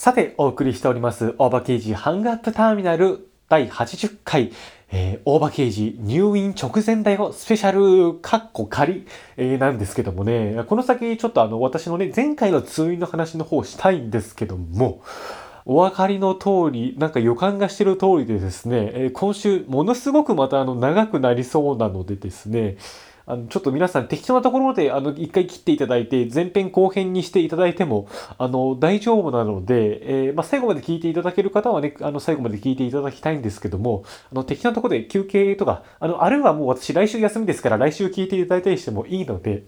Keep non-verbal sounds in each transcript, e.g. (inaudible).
さて、お送りしております、大場刑事ハングアップターミナル第80回、えー、大場刑事入院直前だよスペシャル。カッコ仮、えー、なんですけどもね、この先ちょっとあの私のね、前回の通院の話の方したいんですけども、お分かりの通り、なんか予感がしてる通りでですね、え、今週ものすごくまたあの長くなりそうなのでですね、あのちょっと皆さん適当なところであの一回切っていただいて前編後編にしていただいてもあの大丈夫なので、えー、まあ、最後まで聞いていただける方はねあの最後まで聞いていただきたいんですけどもあの適当なところで休憩とかあのあるいはもう私来週休みですから来週聞いていただいたりしてもいいので、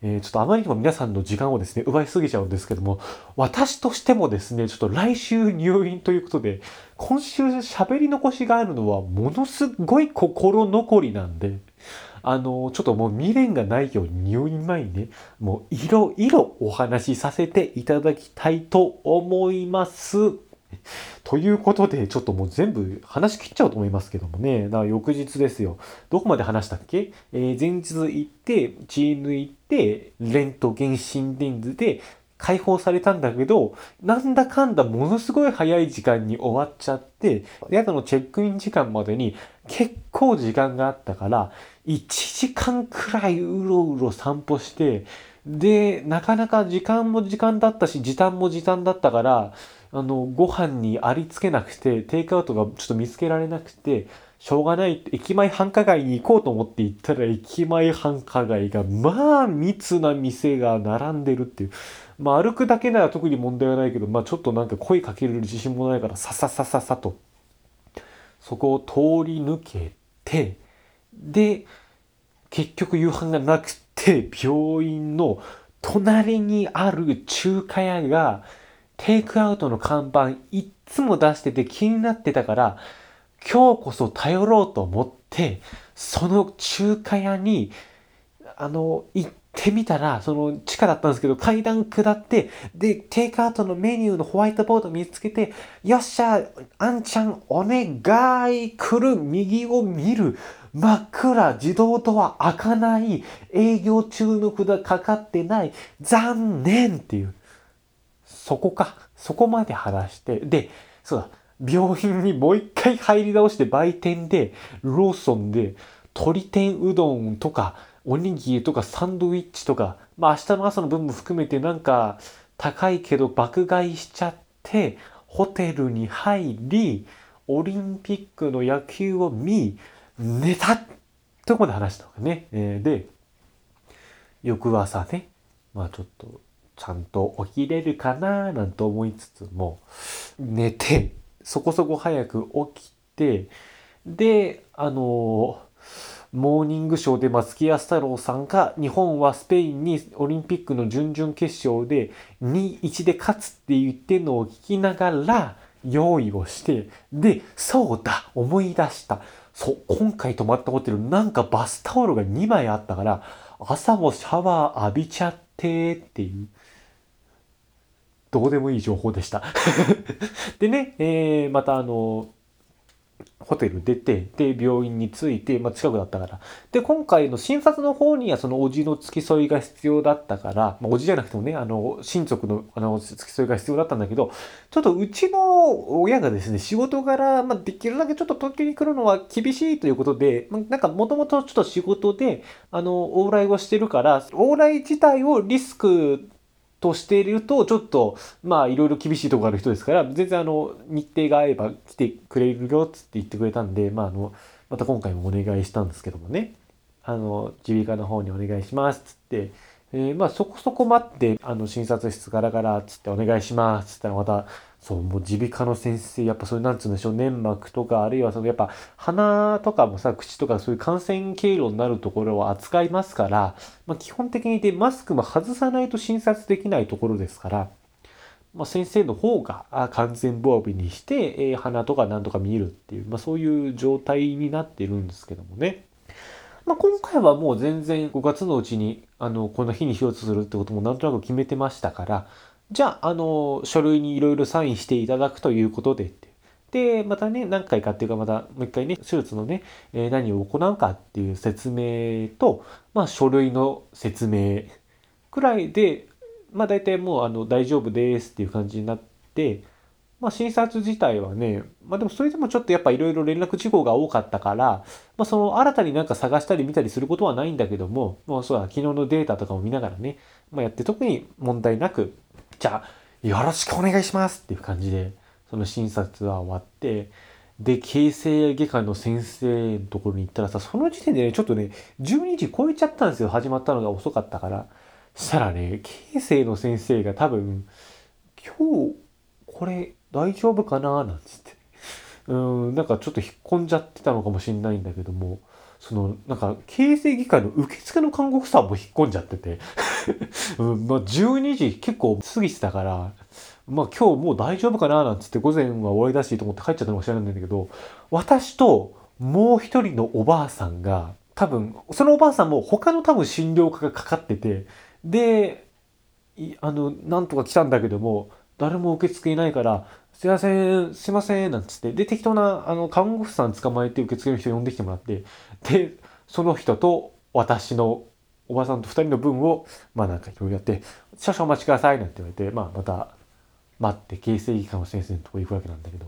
えー、ちょっとあまりにも皆さんの時間をですね奪いすぎちゃうんですけども私としてもですねちょっと来週入院ということで今週喋り残しがあるのはものすごい心残りなんで。あの、ちょっともう未練がないように入院前にね、もういろいろお話しさせていただきたいと思います。ということで、ちょっともう全部話し切っちゃうと思いますけどもね。だから翌日ですよ。どこまで話したっけ？えー、前日行って、血抜いて、レントゲン心電図で解放されたんだけど、なんだかんだものすごい早い時間に終わっちゃって、宿のチェックイン時間までに結構時間があったから、1時間くらいうろうろ散歩して、で、なかなか時間も時間だったし、時短も時短だったから、あの、ご飯にありつけなくて、テイクアウトがちょっと見つけられなくて、しょうがない、駅前繁華街に行こうと思って行ったら、駅前繁華街が、まあ、密な店が並んでるっていう。まあ歩くだけなら特に問題はないけど、まあちょっとなんか声かける自信もないからさささささと。そこを通り抜けてで結局夕飯がなくて病院の隣にある中華屋がテイクアウトの看板いっつも出してて気になってたから今日こそ頼ろうと思ってその中華屋にあの行っってみたら、その地下だったんですけど、階段下って、で、テイクアウトのメニューのホワイトボード見つけて、よっしゃ、あんちゃんお願い、来る、右を見る、真っ暗、自動ドア開かない、営業中の札かかってない、残念っていう。そこか。そこまで話して、で、そうだ、病院にもう一回入り直して売店で、ローソンで、鶏天うどんとか、おにぎりとかサンドイッチとか、まあ明日の朝の分も含めてなんか高いけど爆買いしちゃって、ホテルに入り、オリンピックの野球を見、寝たとこまで話したのがね。えー、で、翌朝ね、まあちょっとちゃんと起きれるかななんて思いつつも、寝て、そこそこ早く起きて、で、あのーモーニングショーで松木安太郎さんが日本はスペインにオリンピックの準々決勝で2-1で勝つって言ってんのを聞きながら用意をしてでそうだ思い出した。そう今回泊まったホテルなんかバスタオルが2枚あったから朝もシャワー浴びちゃってっていう。どうでもいい情報でした。(laughs) でね、えー、またあのホテル出て、で、病院に着いて、まあ、近くだったから。で、今回の診察の方にはそのおじの付き添いが必要だったから、まあ、おじじゃなくてもね、あの、親族のあの付き添いが必要だったんだけど、ちょっとうちの親がですね、仕事柄、まあ、できるだけちょっと東京に来るのは厳しいということで、まあ、なんかもともとちょっと仕事で、あの、往来をしてるから、往来自体をリスクとしていると、ちょっと、まあ、いろいろ厳しいところある人ですから、全然あの、日程が合えば来てくれるよ、つって言ってくれたんで、まあ、あの、また今回もお願いしたんですけどもね、あの、耳鼻科の方にお願いします、つって、えー、まあ、そこそこ待って、あの、診察室ガラガラ、つってお願いします、つったらまた、そう、もう耳鼻科の先生、やっぱそういう、なんつうんでしょう、粘膜とか、あるいはその、やっぱ鼻とかもさ、口とかそういう感染経路になるところを扱いますから、まあ、基本的にでマスクも外さないと診察できないところですから、まあ、先生の方が完全防備にして、えー、鼻とかなんとか見るっていう、まあ、そういう状態になってるんですけどもね。まあ、今回はもう全然5月のうちにあのこの日に手術するってこともなんとなく決めてましたから、じゃあ、あの、書類にいろいろサインしていただくということでって、で、またね、何回かっていうか、またもう一回ね、手術のね、えー、何を行うかっていう説明と、まあ、書類の説明くらいで、まあ、大体もう、あの、大丈夫ですっていう感じになって、まあ、診察自体はね、まあ、でもそれでもちょっとやっぱいろいろ連絡事項が多かったから、まあ、その新たになんか探したり見たりすることはないんだけども、まあ、そうだ昨日のデータとかも見ながらね、まあ、やって特に問題なくじゃあよろしくお願いしますっていう感じでその診察は終わってで形成外科の先生のところに行ったらさその時点でねちょっとね12時超えちゃったんですよ。始まったのが遅かったから。したらね形成の先生が多分今日これ大丈夫かな？なんつって。うん、なんかちょっと引っ込んじゃってたのかもしれないんだけども、その、なんか、形成外科の受付の看護婦さんも引っ込んじゃってて、(laughs) うん、まあ12時結構過ぎてたから、まあ今日もう大丈夫かななんつって午前は終わりだしと思って帰っちゃったのかもしれないんだけど、私ともう一人のおばあさんが、多分、そのおばあさんも他の多分診療科がかかってて、で、あの、なんとか来たんだけども、誰も受付いないから、すいません、すいません、なんつって。で、適当な、あの、看護婦さん捕まえて受付の人呼んできてもらって、で、その人と私のおばさんと2人の分を、まあなんかいろいろやって、少々お待ちください、なんて言われて、まあまた待って、形成外科の先生のとこ行くわけなんだけど、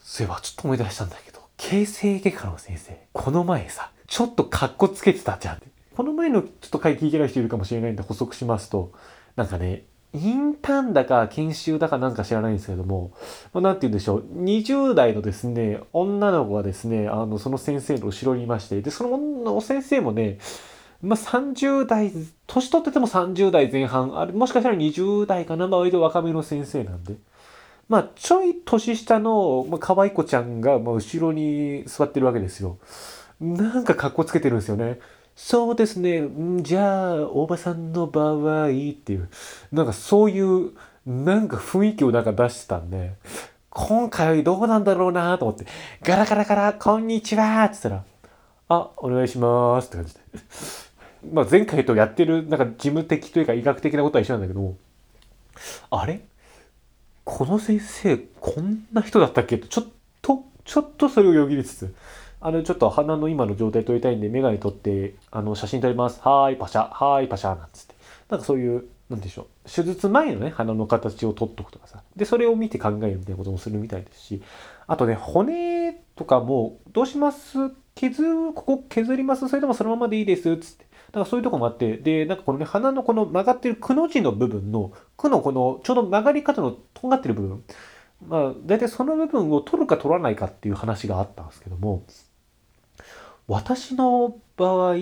そういえばちょっと思い出したんだけど、形成外科の先生、この前さ、ちょっとカッコつけてたじゃん。この前のちょっと回聞いてない人いるかもしれないんで補足しますと、なんかね、インターンだか研修だかなんか知らないんですけども、まあ、なんて言うんでしょう、20代のですね、女の子がですね、あの、その先生の後ろにいまして、で、その女先生もね、まあ、30代、年取ってても30代前半、あれ、もしかしたら20代かな、まあ、割と若めの先生なんで。まあ、ちょい年下の、まあ、可愛い子ちゃんが、まあ、後ろに座ってるわけですよ。なんか格好つけてるんですよね。そうですね。じゃあ、おばさんの場合っていう、なんかそういう、なんか雰囲気をなんか出してたんで、今回どうなんだろうなと思って、ガラガラガラ、こんにちはって言ったら、あ、お願いしますって感じで。(laughs) まあ前回とやってる、なんか事務的というか医学的なことは一緒なんだけど、あれ？この先生、こんな人だったっけ？と、ちょっと、ちょっとそれをよぎりつつ、あの、ちょっと鼻の今の状態撮りたいんで、メガネ撮って、あの、写真撮ります。はーい、パシャ。はーい、パシャ。なんつって。なんかそういう、なんでしょう。手術前のね、鼻の形を撮っとくとかさ。で、それを見て考えるみたいなこともするみたいですし、あとね、骨とかも、どうします？削、ここ削ります？それともそのままでいいですつって。だからそういうとこもあって、で、なんかこのね、鼻のこの曲がってるくの字の部分の、くのこの、ちょうど曲がり方のとんがってる部分。まあ、大体その部分を取るか取らないかっていう話があったんですけども、私の場合、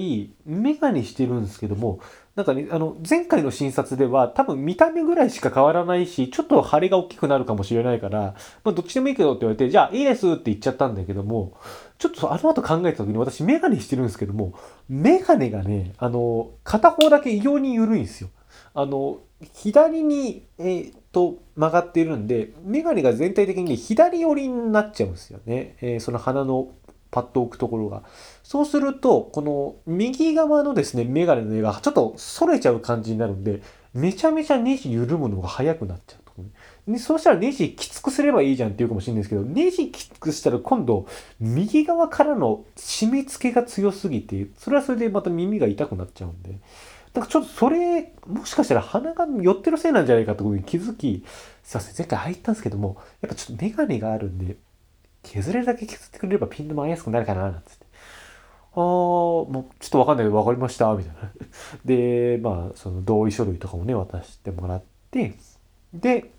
メガネしてるんですけども、なんかね、あの、前回の診察では多分見た目ぐらいしか変わらないし、ちょっと腫れが大きくなるかもしれないから、まあどっちでもいいけどって言われて、じゃあいいですって言っちゃったんだけども、ちょっとあの後考えた時に私メガネしてるんですけども、メガネがね、あの、片方だけ異様に緩いんですよ。あの、左に、えー、と、曲がっているんで、メガネが全体的に左寄りになっちゃうんですよね。えー、その鼻のパッと置くところが。そうすると、この右側のですね、メガネの絵がちょっと反れちゃう感じになるんで、めちゃめちゃネジ緩むのが早くなっちゃうと、ねで。そうしたらネジきつくすればいいじゃんって言うかもしれないですけど、ネジきつくしたら今度、右側からの締め付けが強すぎて、それはそれでまた耳が痛くなっちゃうんで。だからちょっとそれ、もしかしたら鼻が寄ってるせいなんじゃないかってことに気づき、すいません、前回入ったんですけども、やっぱちょっとメガネがあるんで、削れるだけ削ってくれればピン止まりやすくなるかな、なんつって。ああ、もうちょっとわかんないけど分かりました、みたいな。(laughs) で、まあ、その同意書類とかもね、渡してもらって、で、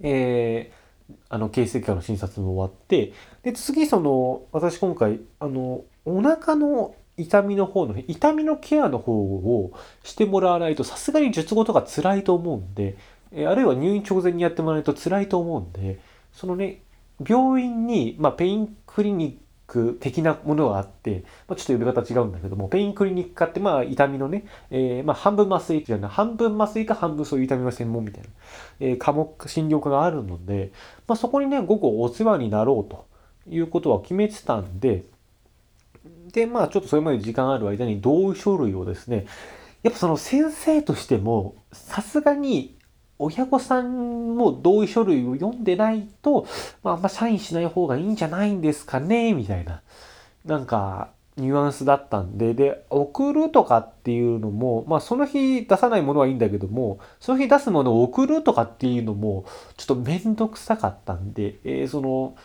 えー、あの、形成科の診察も終わって、で、次、その、私今回、あの、お腹の痛みの方の、痛みのケアの方をしてもらわないと、さすがに術後とか辛いと思うんで、えあるいは入院直前にやってもらわないと辛いと思うんで、そのね、病院に、まあ、ペインクリニック的なものがあって、まあ、ちょっと呼び方違うんだけども、ペインクリニック科って、まあ、痛みのね、えー、まあ、半分麻酔じゃない、半分麻酔か半分そういう痛みの専門みたいな、えー、科目、診療科があるので、まあ、そこにね、午後お世話になろうということは決めてたんで、で、まあ、ちょっとそれまで時間ある間に同意書類をですね、やっぱその先生としても、さすがに親御さんも同意書類を読んでないと、まあ、あんまサインしない方がいいんじゃないんですかねみたいな。なんか、ニュアンスだったんで、で、送るとかっていうのも、まあその日出さないものはいいんだけども、その日出すものを送るとかっていうのも、ちょっとめんどくさかったんで、えー、その、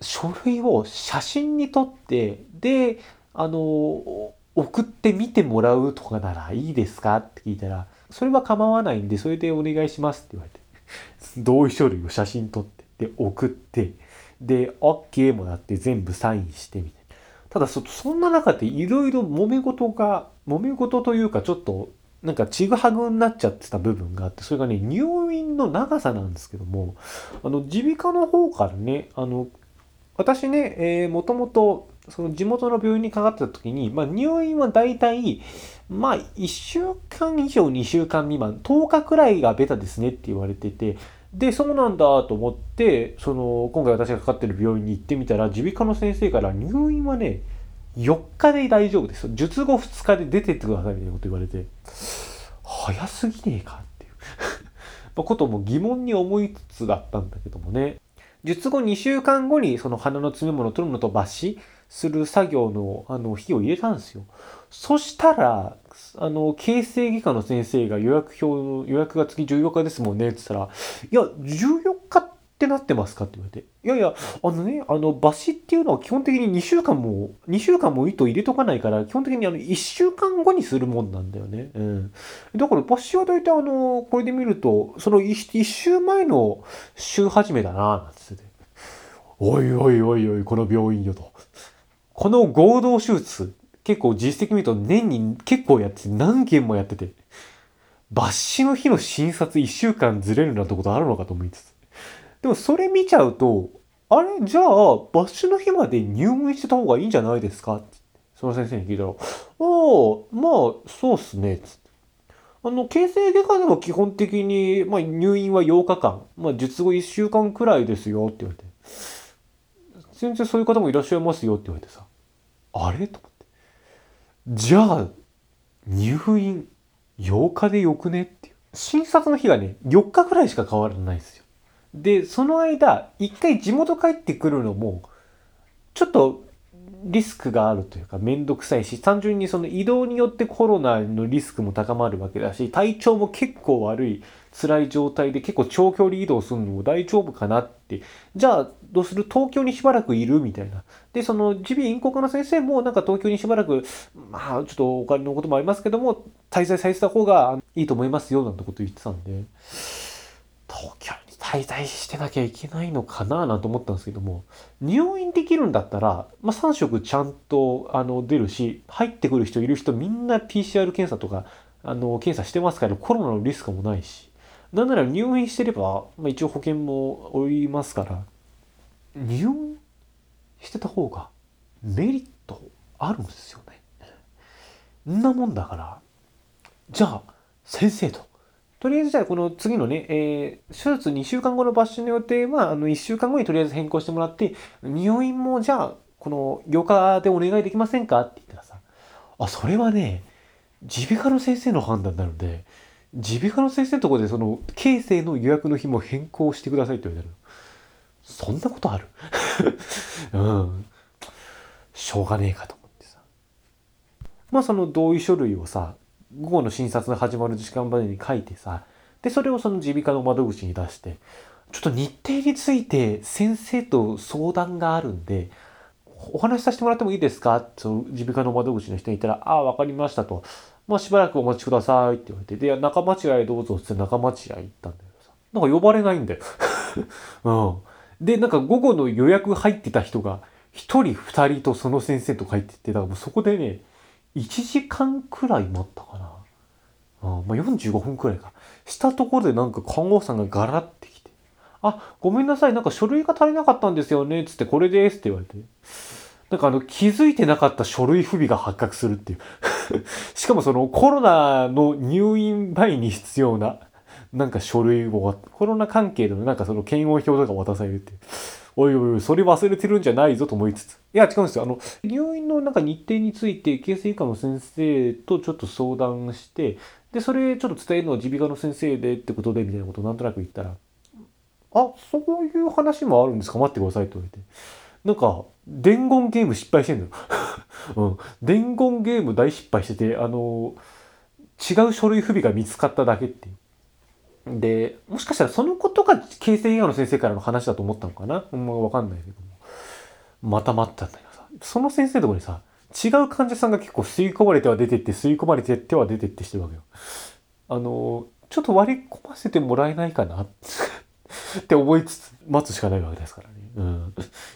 書類を写真に撮って、で、あの、送ってみてもらうとかならいいですか？って聞いたら、それは構わないんで、それでお願いしますって言われて、同意書類を写真撮って、で、送って、で、OK もらって全部サインしてみたいな。ただそ、そんな中でいろいろ揉め事が、揉め事というかちょっと、なんかちぐはぐになっちゃってた部分があって、それがね、入院の長さなんですけども、あの、耳鼻科の方からね、あの、私ね、えー、もともと、その地元の病院にかかってた時に、まあ、入院は大体、まあ、1週間以上2週間未満、10日くらいがベタですねって言われてて、で、そうなんだと思って、その、今回私がかかってる病院に行ってみたら、耳鼻科の先生から入院はね、4日で大丈夫です。術後2日で出てってくださいみたいなこと言われて、早すぎねえかっていう。(laughs) まことも疑問に思いつつだったんだけどもね。術後2週間後にその鼻の詰め物を取るのと抜歯。する作業のあの日を入れたんですよ。そしたら、あの、形成外科の先生が予約表予約が月14日ですもんねって言ったら、いや、14日ってなってますかって言われて。いやいや、あのね、あの、抜歯っていうのは基本的に2週間も、2週間も糸入れとかないから、基本的にあの、1週間後にするもんなんだよね。うん。だから抜歯は大体あの、これで見ると、その 1, 1週前の週始めだな、なんつってて。おいおいおいおい、この病院よと。この合同手術、結構実績見ると年に結構やってて何件もやってて、抜歯の日の診察1週間ずれるなんてことあるのかと思いつつ。でもそれ見ちゃうと、あれ？じゃあ、抜歯の日まで入院してた方がいいんじゃないですか？その先生に聞いたら、ああ、まあ、そうっすね。つ。あの、形成外科でも基本的に、まあ、入院は8日間、まあ、術後1週間くらいですよって言われて。全然そういう方もいらっしゃいますよって言われてさ、あれ？と思って。じゃあ、入院8日でよくね？っていう。診察の日がね、4日ぐらいしか変わらないですよ。で、その間、一回地元帰ってくるのも、ちょっとリスクがあるというか、めんどくさいし、単純にその移動によってコロナのリスクも高まるわけだし、体調も結構悪い、辛い状態で結構長距離移動するのも大丈夫かなって。じゃあ、どうする？東京にしばらくいるみたいな。で、その、耳鼻咽喉科の先生もなんか東京にしばらく、まあ、ちょっとお金のこともありますけども、滞在されてた方がいいと思いますよ、なんてこと言ってたんで、東京に滞在してなきゃいけないのかななんて思ったんですけども、入院できるんだったら、まあ、3食ちゃんとあの出るし、入ってくる人いる人みんな PCR 検査とか、あの、検査してますから、コロナのリスクもないし、なんなら入院してれば、まあ、一応保険もおりますから、入院してた方がメリットあるんですよね。んなもんだから、じゃあ、先生と。とりあえずじゃあこの次のね、えー、手術2週間後の抜歯の予定は、あの1週間後にとりあえず変更してもらって、入院もじゃあ、この8日でお願いできませんかって言ったらさ、あ、それはね、耳鼻科の先生の判断なので、耳鼻科の先生のところでその、形成の予約の日も変更してくださいって言われたの。そんなことある？(laughs) うん。しょうがねえかと思ってさ。まあその同意書類をさ、午後の診察が始まる時間までに書いてさ、で、それをその耳鼻科の窓口に出して、ちょっと日程について先生と相談があるんで、お話しさせてもらってもいいですか？その耳鼻科の窓口の人に言ったら、ああ、わかりましたと。まあしばらくお待ちくださいって言われて、で、仲間違いどうぞって仲間違い行ったんだけどさ。なんか呼ばれないんだよ。(laughs) うん。で、なんか午後の予約入ってた人が、一人二人とその先生と書いてて、だからもうそこでね、1時間くらい待ったかな。あまあ、45分くらいか。したところでなんか看護師さんがガラってきて、あ、ごめんなさい、なんか書類が足りなかったんですよね、つってこれですって言われて。なんかあの気づいてなかった書類不備が発覚するっていう (laughs) しかもそのコロナの入院前に必要ななんか書類を、コロナ関係のなんかその検温表とか渡されるっていう。おいおい、それ忘れてるんじゃないぞと思いつつ。いや、違うんですよ。あの、入院のなんか日程について、形成以下の先生とちょっと相談して、で、それちょっと伝えるのは耳鼻科の先生でってことで、みたいなことをなんとなく言ったら、あ、そういう話もあるんですか？待ってくださいって言われて。なんか、伝言ゲーム失敗してんのよ。(laughs) うん。伝言ゲーム大失敗してて、あの、違う書類不備が見つかっただけっていう。で、もしかしたらそのことが形成映画の先生からの話だと思ったのかな？うんま、わかんないけども。また待ったんだけどさ、その先生のとこにさ、違う患者さんが結構吸い込まれては出てって、吸い込まれてっては出てってしてるわけよ。あの、ちょっと割り込ませてもらえないかな？(laughs) って思いつつ待つしかないわけですからね。うん。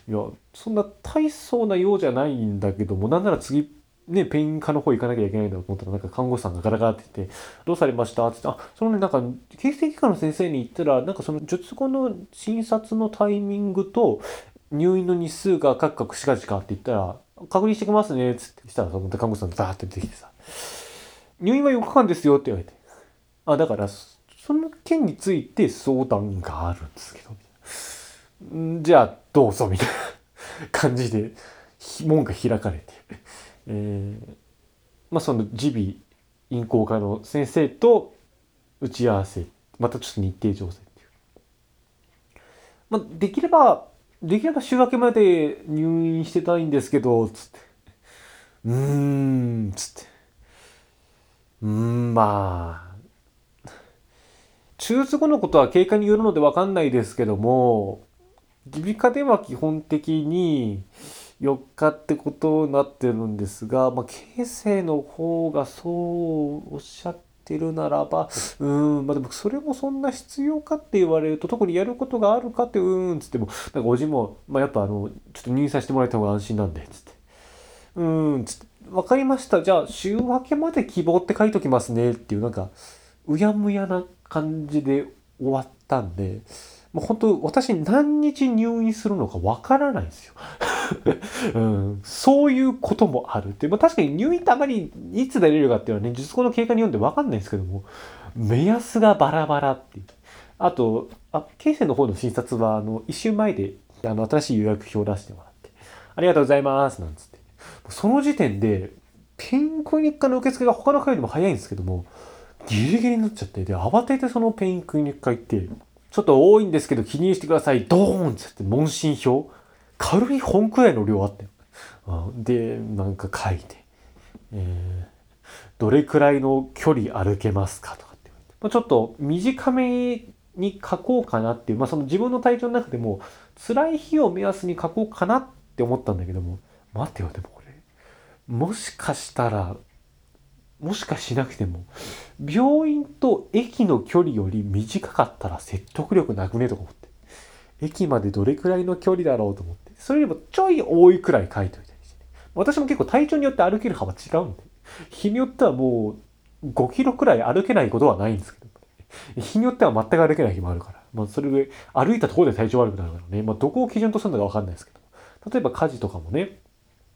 いや、そんな大層な用じゃないんだけども、なんなら次、ね、ペイン科の方行かなきゃいけないんだと思ったら、なんか看護師さんがガラガラって言って、どうされましたって言って、あ、そのね、なんか、形成外科の先生に言ったら、なんかその術後の診察のタイミングと、入院の日数がカクカクしかじかって言ったら、確認してきますね、つってしたらさ、また看護師さんがバーって出てきてさ、入院は4日間ですよって言われて、あ、だから、その件について相談があるんですけど、んじゃあどうぞみたいな感じで門が開かれて、えー、まあその耳鼻咽喉科の先生と打ち合わせ。またちょっと日程調整っていう。まあ、できればできれば週明けまで入院してたいんですけどつって。うーんつって。うんまあ。手術後のことは経過によるので分かんないですけども耳鼻科では基本的に4日ってことになってるんですが、まあ、形成の方がそうおっしゃってるならばうんまあでもそれもそんな必要かって言われると特にやることがあるかってうんつってもなんかおじも、まあ、やっぱあのちょっと入院させてもらえた方が安心なんでつって。うんつって。分かりました。じゃあ週明けまで希望って書いときますねっていうなんかうやむやな感じで終わったんで、もう本当私何日入院するのかわからないんですよ、(laughs) うん。そういうこともあるって。まあ、確かに入院ってあまりいつ出れるかっていうのはね、術後の経過に読んでわかんないんですけども、目安がバラバラっていう。あと、あ、形成の方の診察は、あの、一週前で、あの、新しい予約表を出してもらって、ありがとうございます、なんつって。その時点で、ペインクリニックの受付が他の回よりも早いんですけども、ギリギリになっちゃって、で、慌ててそのペインクリニック会行って、ちょっと多いんですけど記入してください。ドーンってって問診票。軽い本くらいの量あったよ。で、なんか書いて、えー、どれくらいの距離歩けますかとかってて。まあ、ちょっと短めに書こうかなっていう、まあその自分の体調の中でも辛い日を目安に書こうかなって思ったんだけども、待てよ、でもこれ。もしかしたらもしかしなくても、病院と駅の距離より短かったら説得力なくねとか思って。駅までどれくらいの距離だろうと思って。それよりもちょい多いくらい書いといたりして、ね。私も結構体調によって歩ける幅違うんで。日によってはもう5キロくらい歩けないことはないんですけど。日によっては全く歩けない日もあるから。まあそれで歩いたところで体調悪くなるからね。まあどこを基準とするのかわかんないですけど。例えば家事とかもね、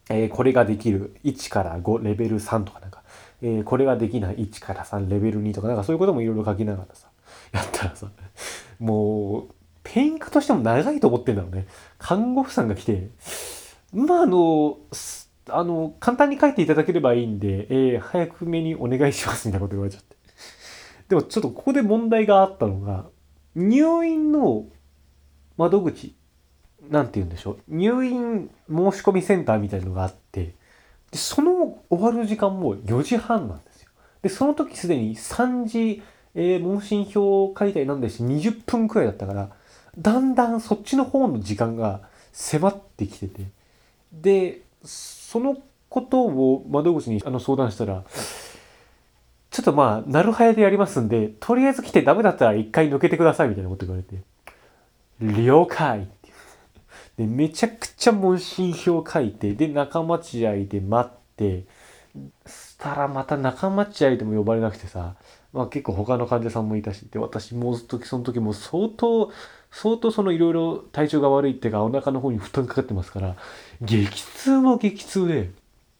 えー、これができる1から5レベル3とかなんかえー、これができない1から3レベル2とかなんかそういうこともいろいろ書きながらさやったらさもうペインクとしても長いと思ってんだろうね。看護婦さんが来てまああのあの簡単に書いていただければいいんで、えー、早くめにお願いしますみたいなこと言われちゃって。でもちょっとここで問題があったのが入院の窓口なんて言うんでしょう。入院申し込みセンターみたいのがあってで、その終わる時間も4時半なんですよ。で、その時すでに3時、えー、問診票書いたりなんでし20分くらいだったから、だんだんそっちの方の時間が迫ってきてて、で、そのことを窓口にあの相談したら、ちょっとまあ、なるはやでやりますんで、とりあえず来てダメだったら一回抜けてくださいみたいなこと言われて、了解で、めちゃくちゃ問診票書いて、で、仲間違いで待って、したらまた仲間違いでも呼ばれなくてさ、まあ結構他の患者さんもいたし、で、私もう時その時も相当、相当そのいろいろ体調が悪いっていうか、お腹の方に負担かかってますから、激痛も激痛で、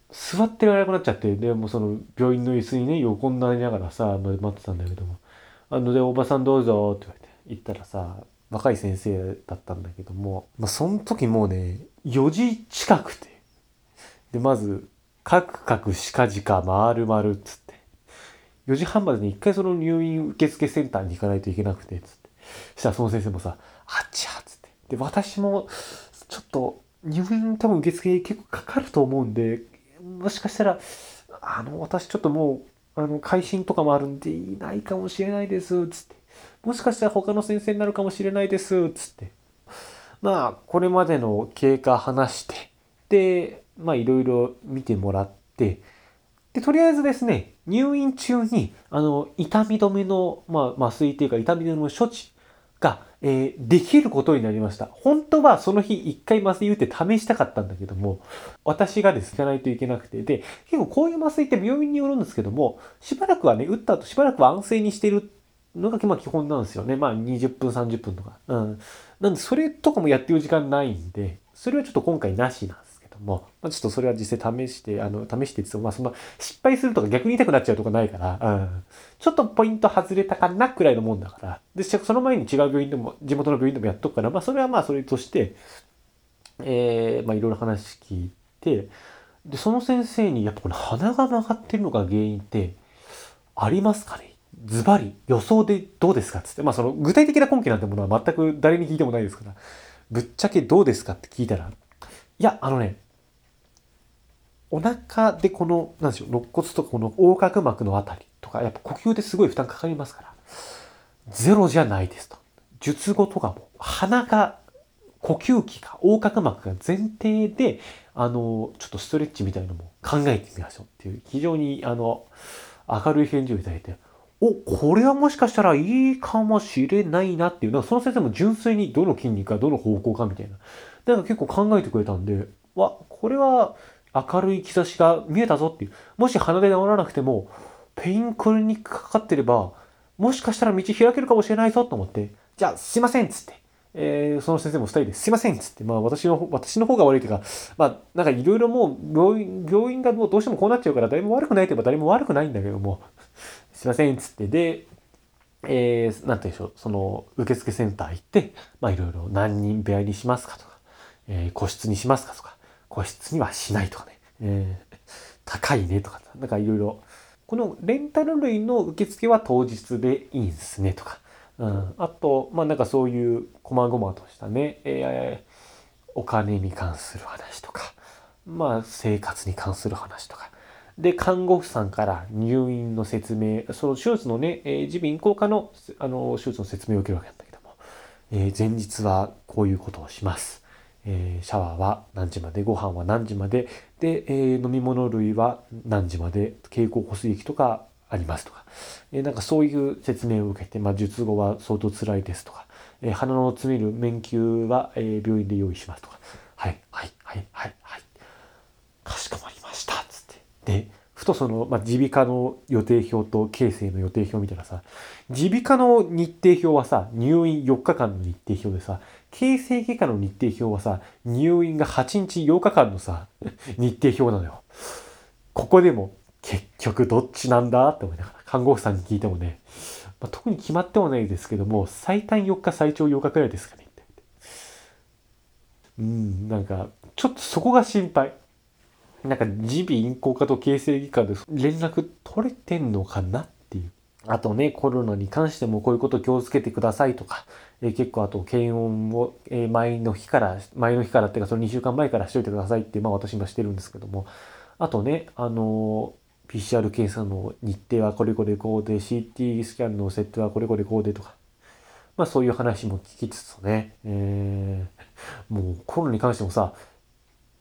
座ってられなくなっちゃって、で、もその病院の椅子にね、横になりながらさ、待ってたんだけども、あの、で、おばさんどうぞって言われて、行ったらさ、若い先生だったんだけども、まあ、その時もうね、4時近くて。で、まず、カクカクしかじか回る回るっつって。4時半までに一回その入院受付センターに行かないといけなくて、つって。そしたらその先生もさ、あっちゃっつって。で、私も、ちょっと、入院多分受付結構かかると思うんで、もしかしたら、あの、私ちょっともう、あの、会心とかもあるんでいないかもしれないです、つって。もしかしたら他の先生になるかもしれないです、つって。まあ、これまでの経過話して、で、まあ、いろいろ見てもらって、で、とりあえずですね、入院中に、あの、痛み止めの、まあ、麻酔というか、痛み止めの処置が、えー、できることになりました。本当はその日一回麻酔打って試したかったんだけども、私がですね、ないといけなくて、で、結構こういう麻酔って病院によるんですけども、しばらくはね、打った後しばらくは安静にしてるのが、まあ基本なんですよね。まあ20分、30分とか。うん。なんで、それとかもやってる時間ないんで、それはちょっと今回なしなんですけども、まあ、ちょっとそれは実際試して、あの、試してってまあそんな失敗するとか逆に痛くなっちゃうとかないから、うん。ちょっとポイント外れたかなくらいのもんだから。で、その前に違う病院でも、地元の病院でもやっとくから、まあそれはまあそれとして、えー、まあいろいろ話聞いて、で、その先生にやっぱこの鼻が曲がってるのが原因ってありますかね？ズバリ予想でどうですかつって、まあその具体的な根拠なんてものは全く誰に聞いてもないですから、ぶっちゃけどうですかって聞いたら、いや、あのね、お腹でこの、なんでしょう、肋骨とかこの横隔膜のあたりとか、やっぱ呼吸ですごい負担かかりますから、ゼロじゃないですと。術後とかも、鼻が、呼吸器が、横隔膜が前提で、あの、ちょっとストレッチみたいのも考えてみましょうっていう、非常に、あの、明るい返事をいただいて、お、これはもしかしたらいいかもしれないなっていう、なんかその先生も純粋にどの筋肉かどの方向かみたいな。なんか結構考えてくれたんで、わ、これは明るい兆しが見えたぞっていう。もし鼻で治らなくても、ペインクリニックかかってれば、もしかしたら道開けるかもしれないぞと思って、じゃあすいませんっつって。えー、その先生も二人ですいませんっつって、まあ私の、私の方が悪いというか、まあなんかいろいろもう病院、病院がもうどうしてもこうなっちゃうから誰も悪くないといえば誰も悪くないんだけども、すいませんっつって、で、えー、なんて言うんでしょう、その受付センター行って、まあいろいろ何人部屋にしますかとか、えー、個室にしますかとか、個室にはしないとかね、えー、高いねとか、なんかいろいろ、このレンタル類の受付は当日でいいんすねとか、うん、あと、まあなんかそういう細々としたね、えー、お金に関する話とか、まあ生活に関する話とか、で、看護婦さんから入院の説明、その手術のね、えー、耳鼻咽喉科のあの手術の説明を受けるわけなんだけども、えー、前日はこういうことをします。えー、シャワーは何時まで、ご飯は何時まで、で、えー、飲み物類は何時まで、経口補水液とかありますとか、え、なんかそういう説明を受けて、まあ、術後は相当辛いですとか、え、鼻の詰める免休は、え、病院で用意しますとか、はい、はい、はい、はい、はい、かしこまり、で、ふとその、まあ、耳鼻科の予定表と形成の予定表見たらさ、耳鼻科の日程表はさ、入院4日間の日程表でさ、形成外科の日程表はさ、入院が8日8日間のさ、日程表なのよ。ここでも結局どっちなんだって思いながら、看護婦さんに聞いてもね、まあ、特に決まってはないですけども、最短4日最長8日くらいですかねって。うん、なんか、ちょっとそこが心配。なんか、耳鼻咽喉科と形成外科で連絡取れてんのかなっていう。あとね、コロナに関してもこういうこと気をつけてくださいとか、えー、結構あと検温を、えー、前の日から、前の日からっていうかその2週間前からしといてくださいって、まあ私もしてるんですけども、あとね、あのー、PCR 検査の日程はこれこれこうで、CT スキャンの設定はこれこれこうでとか、まあそういう話も聞きつつね、えー、もうコロナに関してもさ、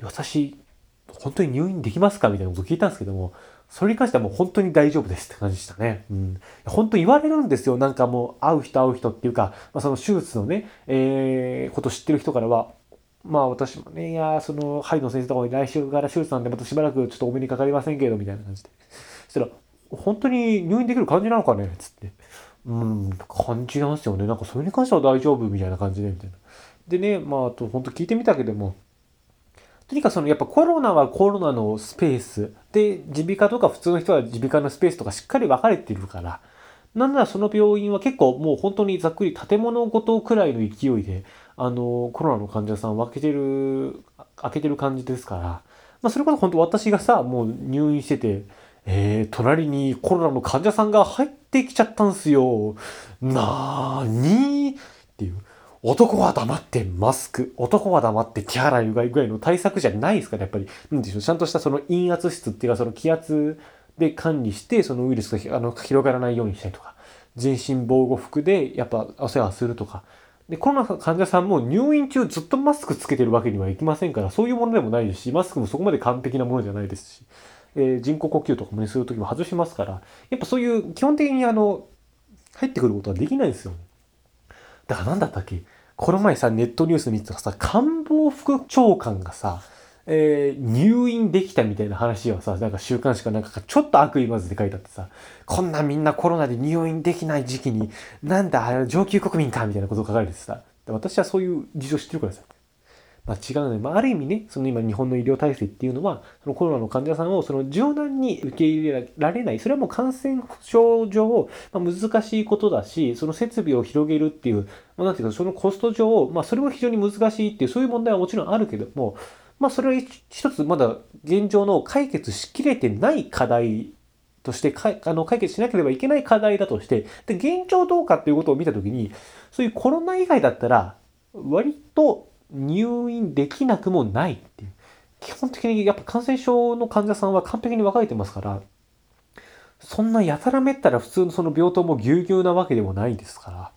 私、本当に入院できますかみたいなこと聞いたんですけども、それに関してはもう本当に大丈夫ですって感じでしたね。うん。本当言われるんですよ。なんかもう会う人会う人っていうか、まあ、その手術のね、えー、こと知ってる人からは、まあ私もね、いや、その、肺の先生とかに来週から手術なんでまたしばらくちょっとお目にかかりませんけど、みたいな感じで。そしたら、本当に入院できる感じなのかね？つって。うん、感じなんですよね。なんかそれに関しては大丈夫みたいな感じで、みたいな。でね、まあ、あと本当聞いてみたけども、とにかくそのやっぱコロナはコロナのスペースで耳鼻科とか普通の人は耳鼻科のスペースとかしっかり分かれてるからなんならその病院は結構もう本当にざっくり建物ごとくらいの勢いであのコロナの患者さん分けてる開けてる感じですから、まあ、それこそ本当私がさもう入院しててえー、隣にコロナの患者さんが入ってきちゃったんすよ。なーにーっていう。男は黙ってマスク、男は黙って手洗いうがいぐらいの対策じゃないですから、やっぱり。なんでしょう、ちゃんとしたその陰圧室っていうか、その気圧で管理して、そのウイルスがあの広がらないようにしたりとか、全身防護服でやっぱお世話するとか。で、コロナ患者さんも入院中ずっとマスクつけてるわけにはいきませんから、そういうものでもないですし、マスクもそこまで完璧なものじゃないですし、えー、人工呼吸とかもね、するときも外しますから、やっぱそういう基本的にあの、入ってくることはできないですよね。だから何だったっけ？この前さ、ネットニュース見てたらさ、官房副長官がさ、えー、入院できたみたいな話をさ、なんか週刊誌かなんかちょっと悪意まずで書いてあってさ、こんなみんなコロナで入院できない時期に、なんだ、上級国民かみたいなことを書かれてさ、私はそういう事情知ってるからさ、まあ、違うね。まあ、ある意味ね、その今日本の医療体制っていうのは、そのコロナの患者さんをその柔軟に受け入れられない。それはもう感染症上、まあ、難しいことだし、その設備を広げるっていう、まあ、なんていうか、そのコスト上、まあ、それも非常に難しいっていう、そういう問題はもちろんあるけども、まあ、それは一つまだ現状の解決しきれてない課題としてかあの解決しなければいけない課題だとして、で、現状どうかっていうことを見たときに、そういうコロナ以外だったら、割と入院できなくもないっていう。基本的にやっぱ感染症の患者さんは完璧に分かれてますから、そんなやたらめったら普通のその病棟もぎゅうぎゅうなわけでもないですから。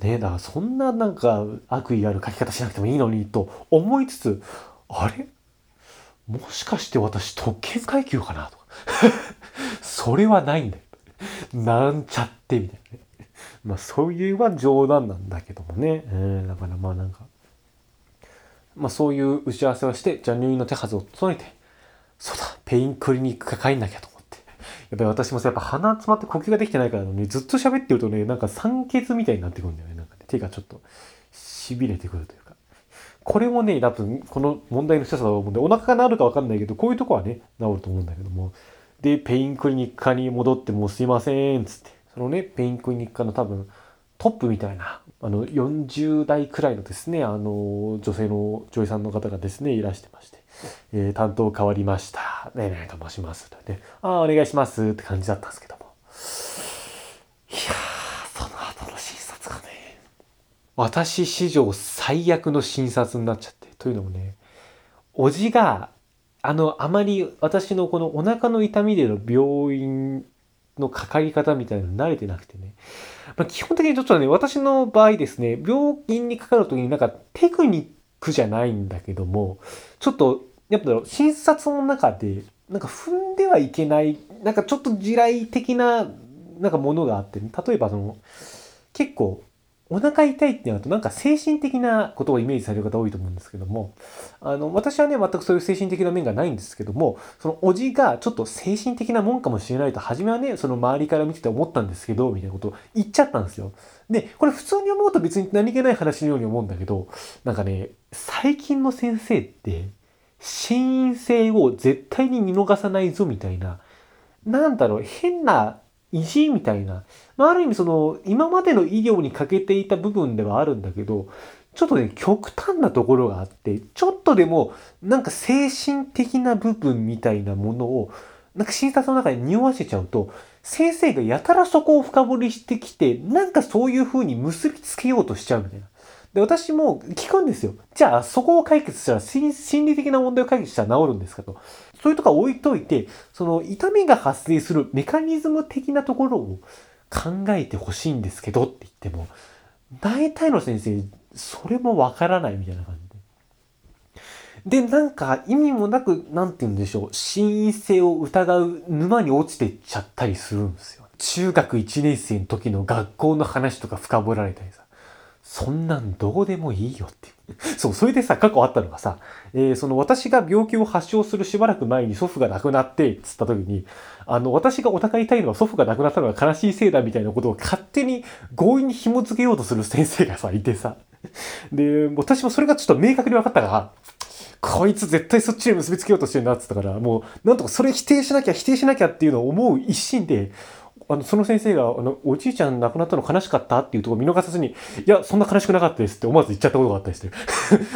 ねえ、だからそんななんか悪意ある書き方しなくてもいいのにと思いつつ、あれ？もしかして私特権階級かなとか。(laughs) それはないんだよ。なんちゃってみたいなね。まあそういうは冗談なんだけどもね。えー、だからまあなんか。まあそういう打ち合わせをして、じゃあ入院の手はずを整えて、そうだ、ペインクリニックか帰んなきゃと思って。やっぱり私もさ、やっぱ鼻詰まって呼吸ができてないからね、ずっと喋ってるとね、なんか酸欠みたいになってくるんだよね。なんかね、手がちょっと痺れてくるというか。これもね、多分この問題の一つだと思うんで、お腹が治るかわかんないけど、こういうとこはね、治ると思うんだけども。で、ペインクリニック科に戻ってもうすいません、つって。そのね、ペインクリニック科の多分、トップみたいな、あの、40代くらいのですね、あの、女性の女優さんの方がですね、いらしてまして、えー、担当変わりました。ねえねえと申します。とね、ああ、お願いしますって感じだったんですけども。いや、その後の診察がね、私史上最悪の診察になっちゃって。というのもね、おじが、あの、あまり私のこのお腹の痛みでの病院のかかり方みたいなの慣れてなくてね。まあ、基本的にちょっとね、私の場合ですね、病院にかかるときになんかテクニックじゃないんだけども、ちょっと、やっぱ診察の中で、なんか踏んではいけない、なんかちょっと地雷的な、なんかものがあって、ね、例えばその、結構、お腹痛いってなるとなんか精神的なことをイメージされる方多いと思うんですけども、あの、私はね、全くそういう精神的な面がないんですけども、そのおじがちょっと精神的なもんかもしれないと、初めはね、その周りから見てて思ったんですけど、みたいなことを言っちゃったんですよ。で、これ普通に思うと別に何気ない話のように思うんだけど、なんかね、最近の先生って、心因性を絶対に見逃さないぞみたいな、なんだろう、変な意地みたいな、まあ、ある意味その、今までの医療に欠けていた部分ではあるんだけど、ちょっとね、極端なところがあって、ちょっとでも、なんか精神的な部分みたいなものを、なんか診察の中に匂わせちゃうと、先生がやたらそこを深掘りしてきて、なんかそういう風に結びつけようとしちゃうみたいな。で、私も聞くんですよ。じゃあ、そこを解決したら、心理的な問題を解決したら治るんですかと。そういうとこは置いといて、その痛みが発生するメカニズム的なところを考えてほしいんですけどって言っても、大体の先生、それもわからないみたいな感じで。で、なんか意味もなく、なんて言うんでしょう、真因性を疑う沼に落ちてっちゃったりするんですよ。中学1年生の時の学校の話とか深掘られたりさ。そんなんどうでもいいよって。(laughs) そう、それでさ、過去あったのがさ、えー、その私が病気を発症するしばらく前に祖父が亡くなって、つった時に、あの、私がお腹痛いのは祖父が亡くなったのが悲しいせいだみたいなことを勝手に強引に紐付けようとする先生がさ、いてさ。で、私もそれがちょっと明確に分かったから、こいつ絶対そっちに結びつけようとしてるなって言ったから、もう、なんとかそれ否定しなきゃ、否定しなきゃっていうのを思う一心で、あの、その先生が、あの、おじいちゃん亡くなったの悲しかったっていうところ見逃さずに、いや、そんな悲しくなかったですって思わず言っちゃったことがあったりして。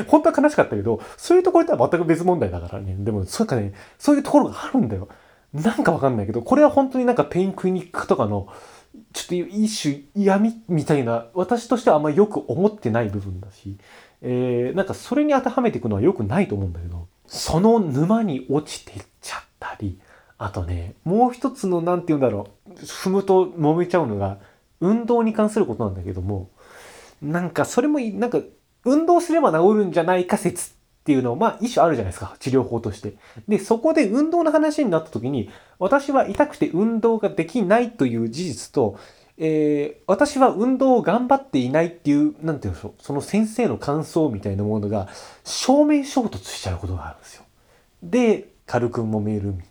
本当は悲しかったけど、そういうところとは全く別問題だからね。でも、そうかね、そういうところがあるんだよ。なんかわかんないけど、これは本当になんかペインクリニックとかのちょっと一種嫌味みたいな私としてはあんまりよく思ってない部分だし、えー、なんかそれに当てはめていくのはよくないと思うんだけどその沼に落ちていっちゃったりあとねもう一つの何て言うんだろう踏むと揉めちゃうのが運動に関することなんだけどもなんかそれもなんか運動すれば治るんじゃないか説っていうのまあ一種あるじゃないですか治療法として。でそこで運動の話になった時に私は痛くて運動ができないという事実と、えー、私は運動を頑張っていないっていう何て言うんでしょうその先生の感想みたいなものが正面衝突しちゃうことがあるんですよ。で軽く揉めるみたいな。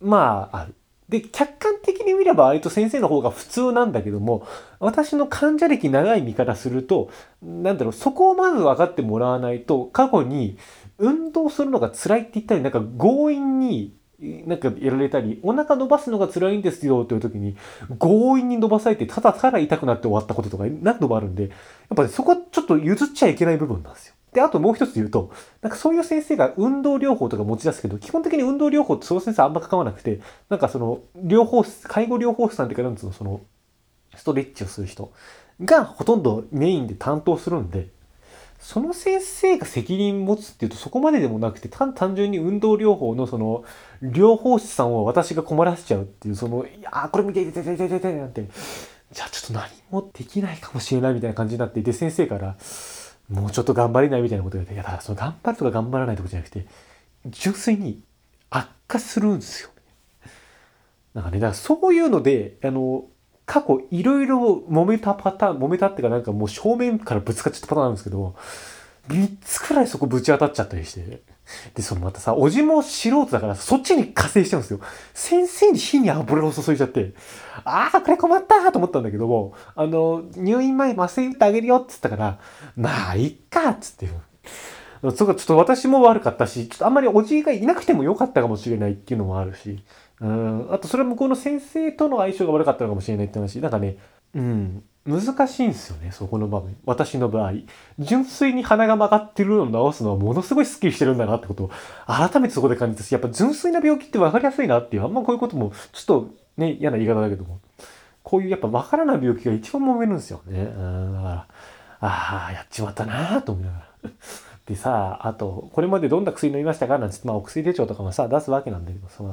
まあある。で、客観的に見れば割と先生の方が普通なんだけども、私の患者歴長い身からすると、なんだろう、そこをまず分かってもらわないと、過去に運動するのが辛いって言ったり、なんか強引になんかやられたり、お腹伸ばすのが辛いんですよという時に、強引に伸ばされて、ただただ痛くなって終わったこととか何度もあるんで、やっぱり、そこはちょっと譲っちゃいけない部分なんですよ。で、あともう一つ言うと、なんかそういう先生が運動療法とか持ち出すけど、基本的に運動療法ってその先生あんま関わなくて、なんかその、療法士、介護療法士さんっていうか、なんつうの、その、ストレッチをする人がほとんどメインで担当するんで、その先生が責任持つっていうとそこまででもなくて、単単純に運動療法のその、療法士さんを私が困らせちゃうっていう、その、いやーこれ見て、いて、いて、いて、いて、なんて、じゃあちょっと何もできないかもしれないみたいな感じになっていて、先生から、もうちょっと頑張れないみたいなこと言われて、いや、だからその頑張るとか頑張らないとかじゃなくて、純粋に悪化するんですよ。なんかね、だからそういうので、あの、過去いろいろ揉めたパターン、揉めたっていうかなんかもう正面からぶつかっちゃったパターンなんですけど、3つくらいそこぶち当たっちゃったりして。で、そのまたさ、おじも素人だからそっちに加勢しちゃうんですよ。先生に火に油を注いじゃって、ああ、これ困ったと思ったんだけども、あの、入院前麻酔打ってあげるよっつったから、まあ、いっかっつって。そこちょっと私も悪かったし、ちょっとあんまりおじがいなくてもよかったかもしれないっていうのもあるし、うん、あとそれは向こうの先生との相性が悪かったのかもしれないって話。なんかね、うん、難しいんですよね、そこの場面。私の場合。純粋に鼻が曲がってるのを直すのはものすごいスッキリしてるんだなってことを改めてそこで感じたし、やっぱ純粋な病気って分かりやすいなっていう、あんまこういうことも、ちょっとね、嫌な言い方だけども、こういうやっぱ分からない病気が一番揉めるんですよね。うん、だから、ああ、やっちまったなぁと思いながら。(laughs) でさ、あと、これまでどんな薬飲みましたかなんつって、まあお薬手帳とかもさ、出すわけなんだけどさ、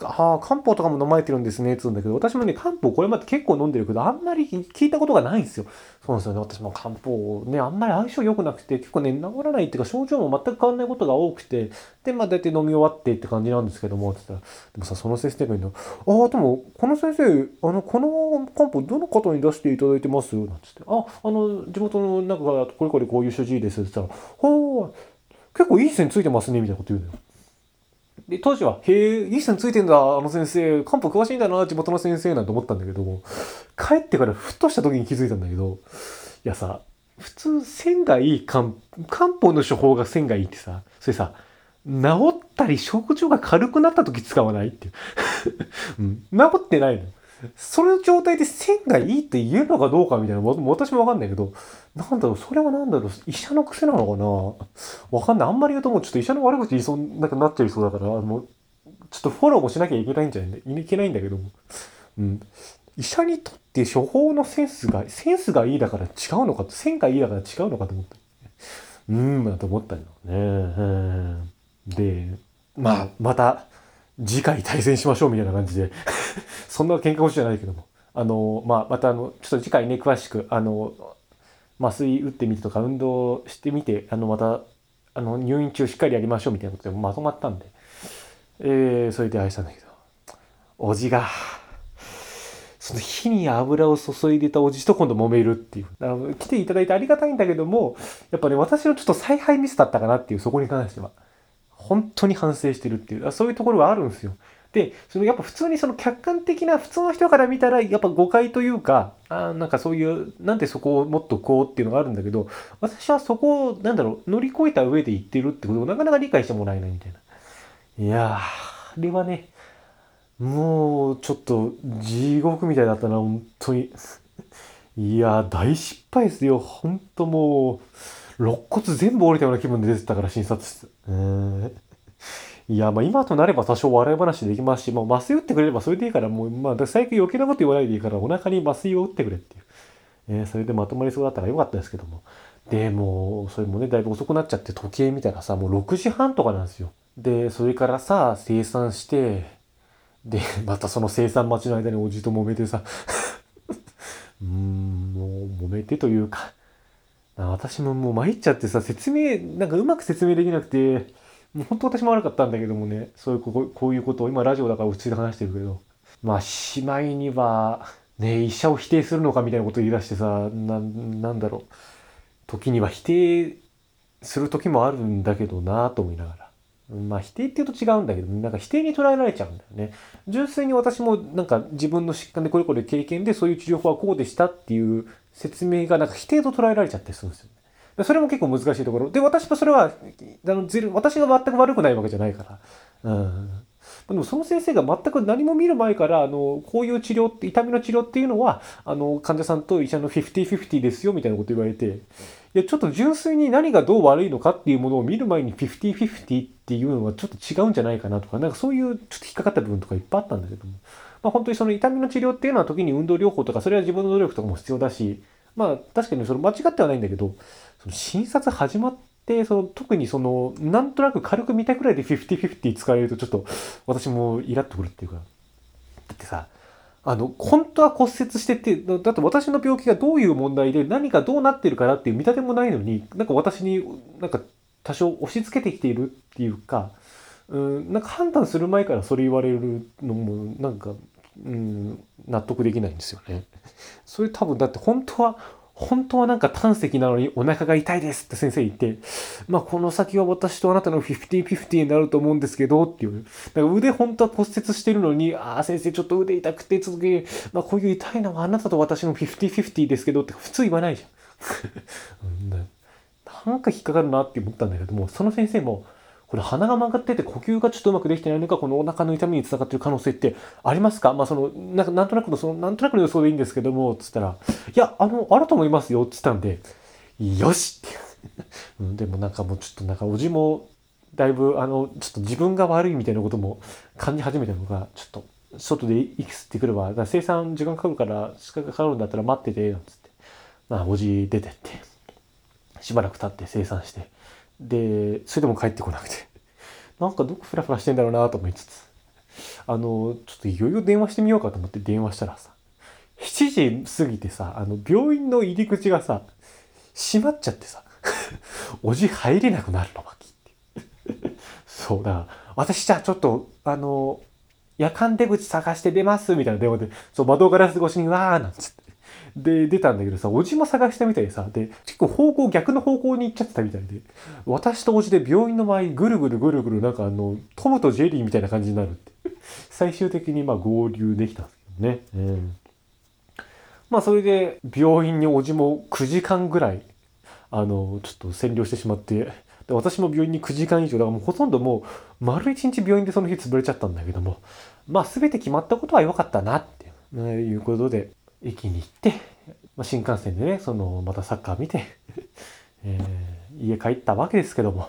ああ、漢方とかも飲まれてるんですね、つうんだけど、私もね、漢方これまで結構飲んでるけど、あんまり聞いたことがないんですよ。そうなんですよね。私も漢方ね、あんまり相性良くなくて、結構ね、治らないっていうか、症状も全く変わんないことが多くて、で、まあ大体飲み終わってって感じなんですけども、って言ったら、でもさ、その先生が言うの、ああ、でも、この先生、あの、この漢方どの方に出していただいてます？なんつって、あ、あの、地元の中からこれこれこういう主治医ですって言ったら、ほう、結構いい線ついてますね、みたいなこと言うのよ。で、当時は、へえ、いい線ついてんだ、あの先生、漢方詳しいんだな、地元の先生なんて思ったんだけども、帰ってからふっとした時に気づいたんだけど、いやさ、普通、線がいい漢、漢方の処方が線がいいってさ、それさ、治ったり症状が軽くなった時使わないっていう。(laughs) うん、治ってないの。その状態で線がいいって言えるのかどうかみたいな私もわかんないけど、なんだろう、それはなんだろう、医者の癖なのかな？わかんない。あんまり言うともうちょっと医者の悪口言いそうなんかなっちゃいそうだから、もう、ちょっとフォローもしなきゃいけないんじゃないいけないんだけども。うん。医者にとって処方のセンスが、センスがいいだから違うのか、線がいいだから違うのかと思った。うーん、だと思ったんだね。で、まあ、また、次回対戦しましょうみたいな感じで (laughs) そんな喧嘩腰じゃないけども。あの、まあ、またあの、ちょっと次回ね、詳しく、あの、麻酔打ってみてとか、運動してみて、あの、また、あの、入院中しっかりやりましょうみたいなことでまとまったんで、えー、それで愛したんだけど、おじが、その火に油を注いでたおじと今度揉めるっていう。あの来ていただいてありがたいんだけども、やっぱね、私のちょっと采配ミスだったかなっていう、そこに関しては。本当に反省してるっていう、そういうところがあるんですよ。で、そのやっぱ普通にその客観的な普通の人から見たら、やっぱ誤解というか、あなんかそういう、なんでそこをもっとこうっていうのがあるんだけど、私はそこを、なんだろう、乗り越えた上で言ってるってことをなかなか理解してもらえないみたいな。いやー、あれはね、もうちょっと地獄みたいだったな、本当に。いやー、大失敗ですよ。本当もう、肋骨全部折れたような気分で出てたから、診察室。うん。いや、まあ今となれば多少笑い話できますし、まあ麻酔打ってくれればそれでいいから、もう、まあ最近余計なこと言わないでいいから、お腹に麻酔を打ってくれっていう。えー、それでまとまりそうだったらよかったですけども。で、も、それもね、だいぶ遅くなっちゃって時計見たらさ、もう6時半とかなんですよ。で、それからさ、生産して、で、またその生産待ちの間におじと揉めてさうーん、もう揉めてというか、私ももう参っちゃってさ、説明、なんかうまく説明できなくて、もう本当私も悪かったんだけどもね、そういうこうこういうことを、今ラジオだから普通で話してるけど、まあ、しまいには、ね、医者を否定するのかみたいなことを言い出してさ、な、なんだろう。時には否定する時もあるんだけどなと思いながら。まあ否定って言うと違うんだけど、なんか否定に捉えられちゃうんだよね。純粋に私もなんか自分の疾患でこれこれ経験でそういう治療法はこうでしたっていう説明がなんか否定と捉えられちゃったりするんですよ。それも結構難しいところ。で、私もそれは、あの、私が全く悪くないわけじゃないから。うん。でもその先生が全く何も見る前からあのこういう治療って痛みの治療っていうのはあの患者さんと医者の50-50ですよみたいなこと言われていやちょっと純粋に何がどう悪いのかっていうものを見る前に50-50っていうのはちょっと違うんじゃないかなとかなんかそういうちょっと引っかかった部分とかいっぱいあったんだけども、まあ、本当にその痛みの治療っていうのは時に運動療法とかそれは自分の努力とかも必要だしまあ確かにそれ間違ってはないんだけど診察始まって、その特にその、なんとなく軽く見たくらいで50-50使えるとちょっと私もイラッとくるっていうか。だってさ、あの、本当は骨折してて、だって私の病気がどういう問題で何かどうなってるかなっていう見立てもないのに、なんか私になんか多少押し付けてきているっていうか、うん、なんか判断する前からそれ言われるのも、なんか、うん、納得できないんですよね。それ多分だって本当は本当はなんか胆石なのにお腹が痛いですって先生言って、まあこの先は私とあなたの50-50になると思うんですけどっていう。だから腕本当は骨折してるのに、ああ先生ちょっと腕痛くて続け、まあこういう痛いのはあなたと私の50-50ですけどって普通言わないじゃ (laughs) ん。なんか引っかかるなって思ったんだけども、その先生も、これ鼻が曲がってて呼吸がちょっとうまくできてないのか、このお腹の痛みにつながってる可能性ってありますか？まあその、なんなんとなくの、その、なんとなくの予想でいいんですけども、つったら、いや、あの、あると思いますよ、つったんで、よしって。(laughs) うん、でもなんかもうちょっとなんかおじも、だいぶあの、ちょっと自分が悪いみたいなことも感じ始めたのが、ちょっと、外で息吸ってくれば、だ生産時間かかるから、時間かかるんだったら待ってて、なんつって。まあ、おじ出てって、しばらく経って生産して、で、それでも帰ってこなくて、(laughs) なんかどこフラフラしてんだろうなと思いつつ、あの、ちょっといよいよ電話してみようかと思って電話したらさ、7時過ぎてさ、あの、病院の入り口がさ、閉まっちゃってさ、(laughs) おじ入れなくなるの、巻って。(laughs) そうだ、私じゃあちょっと、あの、夜間出口探して出ますみたいな電話で、そう、窓ガラス越しにわーなんつって。で、出たんだけどさ、おじも探したみたいでさ、で、結構方向、逆の方向に行っちゃってたみたいで、私とおじで病院の前ぐるぐるぐるぐる、なんかあの、トムとジェリーみたいな感じになるって。最終的にまあ合流できたんですけどね。うん。まあそれで、病院におじも9時間ぐらい、あの、ちょっと占領してしまって、で私も病院に9時間以上、だからもうほとんどもう、丸1日病院でその日潰れちゃったんだけども、まあ全て決まったことは良かったなって、いうことで、駅に行って、まあ、新幹線でね、その、またサッカー見て (laughs) えー、家帰ったわけですけども、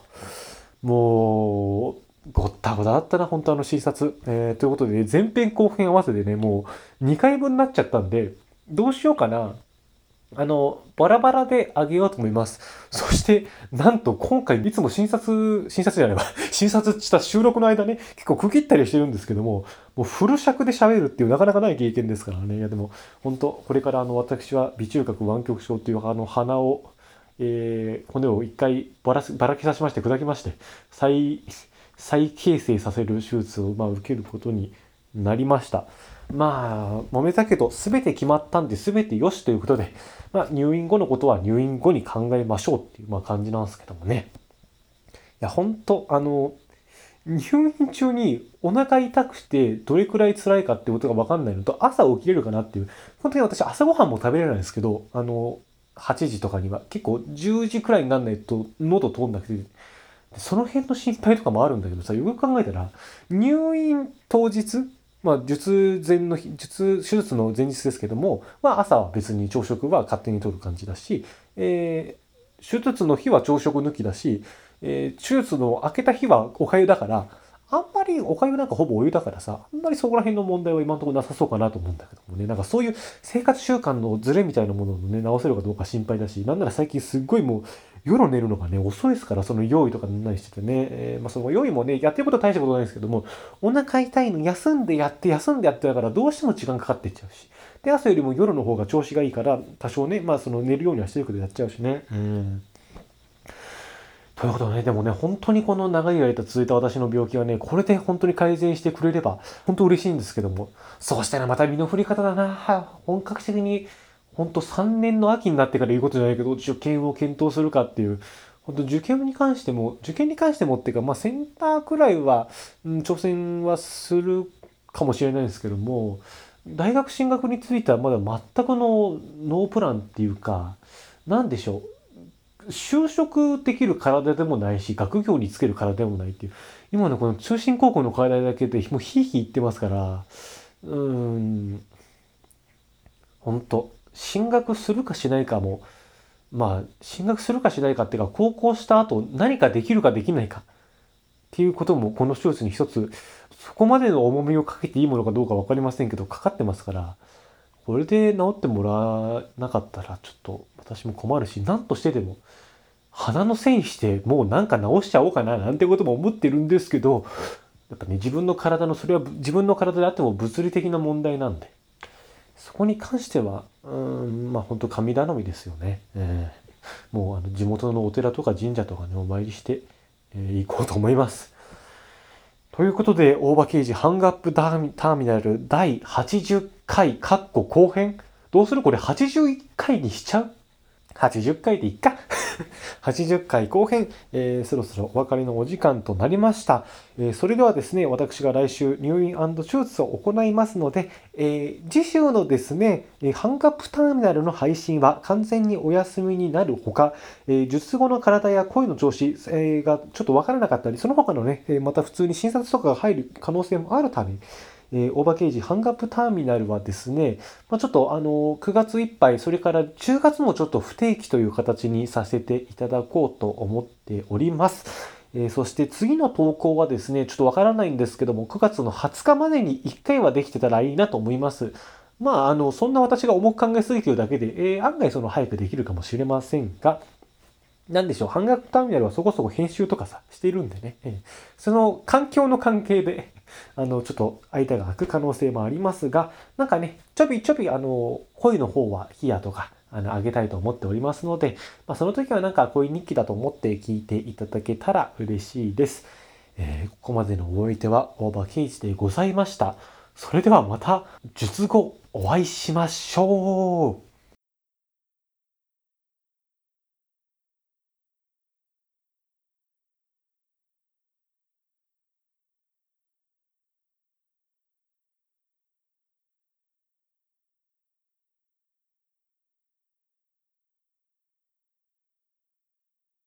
もう、ごったごただったな、本当あの診察。えー、ということで、ね、前編後編合わせてね、もう2回分になっちゃったんで、どうしようかな。あの、バラバラであげようと思います。そして、なんと今回、いつも診察、診察じゃないわ、(laughs) 診察した収録の間ね、結構区切ったりしてるんですけども、もうフル尺で喋るっていうなかなかない経験ですからね。いやでも、本当これからあの、私は微中核湾曲症というあの鼻を、えー、骨を一回ばらばらけさしまして砕きまして、再、再形成させる手術を、まあ、受けることになりました。まあ、揉めたけど、すべて決まったんで、すべてよしということで、まあ、入院後のことは入院後に考えましょうっていう、まあ、感じなんですけどもね。いや、ほんと、あの、入院中にお腹痛くてどれくらい辛いかってことが分かんないのと、朝起きれるかなっていう。本当に私朝ごはんも食べれないんですけど、あの、8時とかには結構10時くらいになんないと喉通んなくて、その辺の心配とかもあるんだけどさ、よく考えたら、入院当日、まあ、術前の日、術、手術の前日ですけども、まあ、朝は別に朝食は勝手に取る感じだし、えー、手術の日は朝食抜きだし、えー、手術の明けた日はお粥だから、あんまりお粥なんかほぼお湯だからさ、あんまりそこら辺の問題は今のところなさそうかなと思うんだけどもね、なんかそういう生活習慣のズレみたいなものをね、直せるかどうか心配だし、なんなら最近すっごいもう夜寝るのがね、遅いですから、その用意とか寝ないしててね、えー、まあその用意もね、やってることは大したことないんですけども、お腹痛いの休んでやって、休んでやってだからどうしても時間かかっていっちゃうし、で、朝よりも夜の方が調子がいいから、多少ね、まあその寝るようにはしてるけどやっちゃうしね。うん。ということでね、でもね、本当にこの長い間続いた私の病気はね、これで本当に改善してくれれば、本当嬉しいんですけども、そうしたらまた身の振り方だな。本格的に、本当3年の秋になってから言うことじゃないけど、受験を検討するかっていう、本当受験に関しても、受験に関してもっていうか、まあセンターくらいは、うん、挑戦はするかもしれないですけども、大学進学についてはまだ全くのノープランっていうか、なんでしょう。就職できる体でもないし、学業につける体でもないっていう、今のこの中心高校の課題だけでもうひいひい言ってますから、うーん、本当進学するかしないかも、まあ、進学するかしないかっていうか、高校した後何かできるかできないか。っていうこともこの手術に一つ、そこまでの重みをかけていいものかどうか分かりませんけど、かかってますから、これで治ってもらわなかったらちょっと私も困るし、何としてでも鼻のせいにしてもうなんか直しちゃおうかななんてことも思ってるんですけど、やっぱね、自分の体の、それは自分の体であっても物理的な問題なんで、そこに関しては、うん、まあ本当神頼みですよね。えー、もうあの地元のお寺とか神社とかに、お参りして、えー、行こうと思います。ということで、大場刑事ハングアップターミナル第80回、括弧後編。どうする？これ81回にしちゃう？?80 回でいっか80回後編、えー、そろそろお別れのお時間となりました、えー、それではですね、私が来週入院手術を行いますので、えー、次週のですね、ハンカップターミナルの配信は完全にお休みになるほか、え術後の体や声の調子、えがちょっとわからなかったり、その他のね、また普通に診察とかが入る可能性もあるため、えー、大場刑事ハンガップターミナルはですね、まあ、ちょっとあの9月いっぱい、それから10月もちょっと不定期という形にさせていただこうと思っております。えー、そして次の投稿はですね、ちょっとわからないんですけども、9月の20日までに1回はできてたらいいなと思います。まあ、あの、そんな私が重く考えすぎてるだけで、えー、案外その早くできるかもしれませんが、なんでしょう、半額ターミナルはそこそこ編集とかさ、しているんでね、その環境の関係で (laughs) あの、ちょっと間が空く可能性もありますが、なんかね、ちょびちょび、あの、声の方はヒアとか、あの、あげたいと思っておりますので、まあ、その時はなんか恋日記だと思って聞いていただけたら嬉しいです。えー、ここまでのお相手は大場圭一でございました。それではまた術後お会いしましょう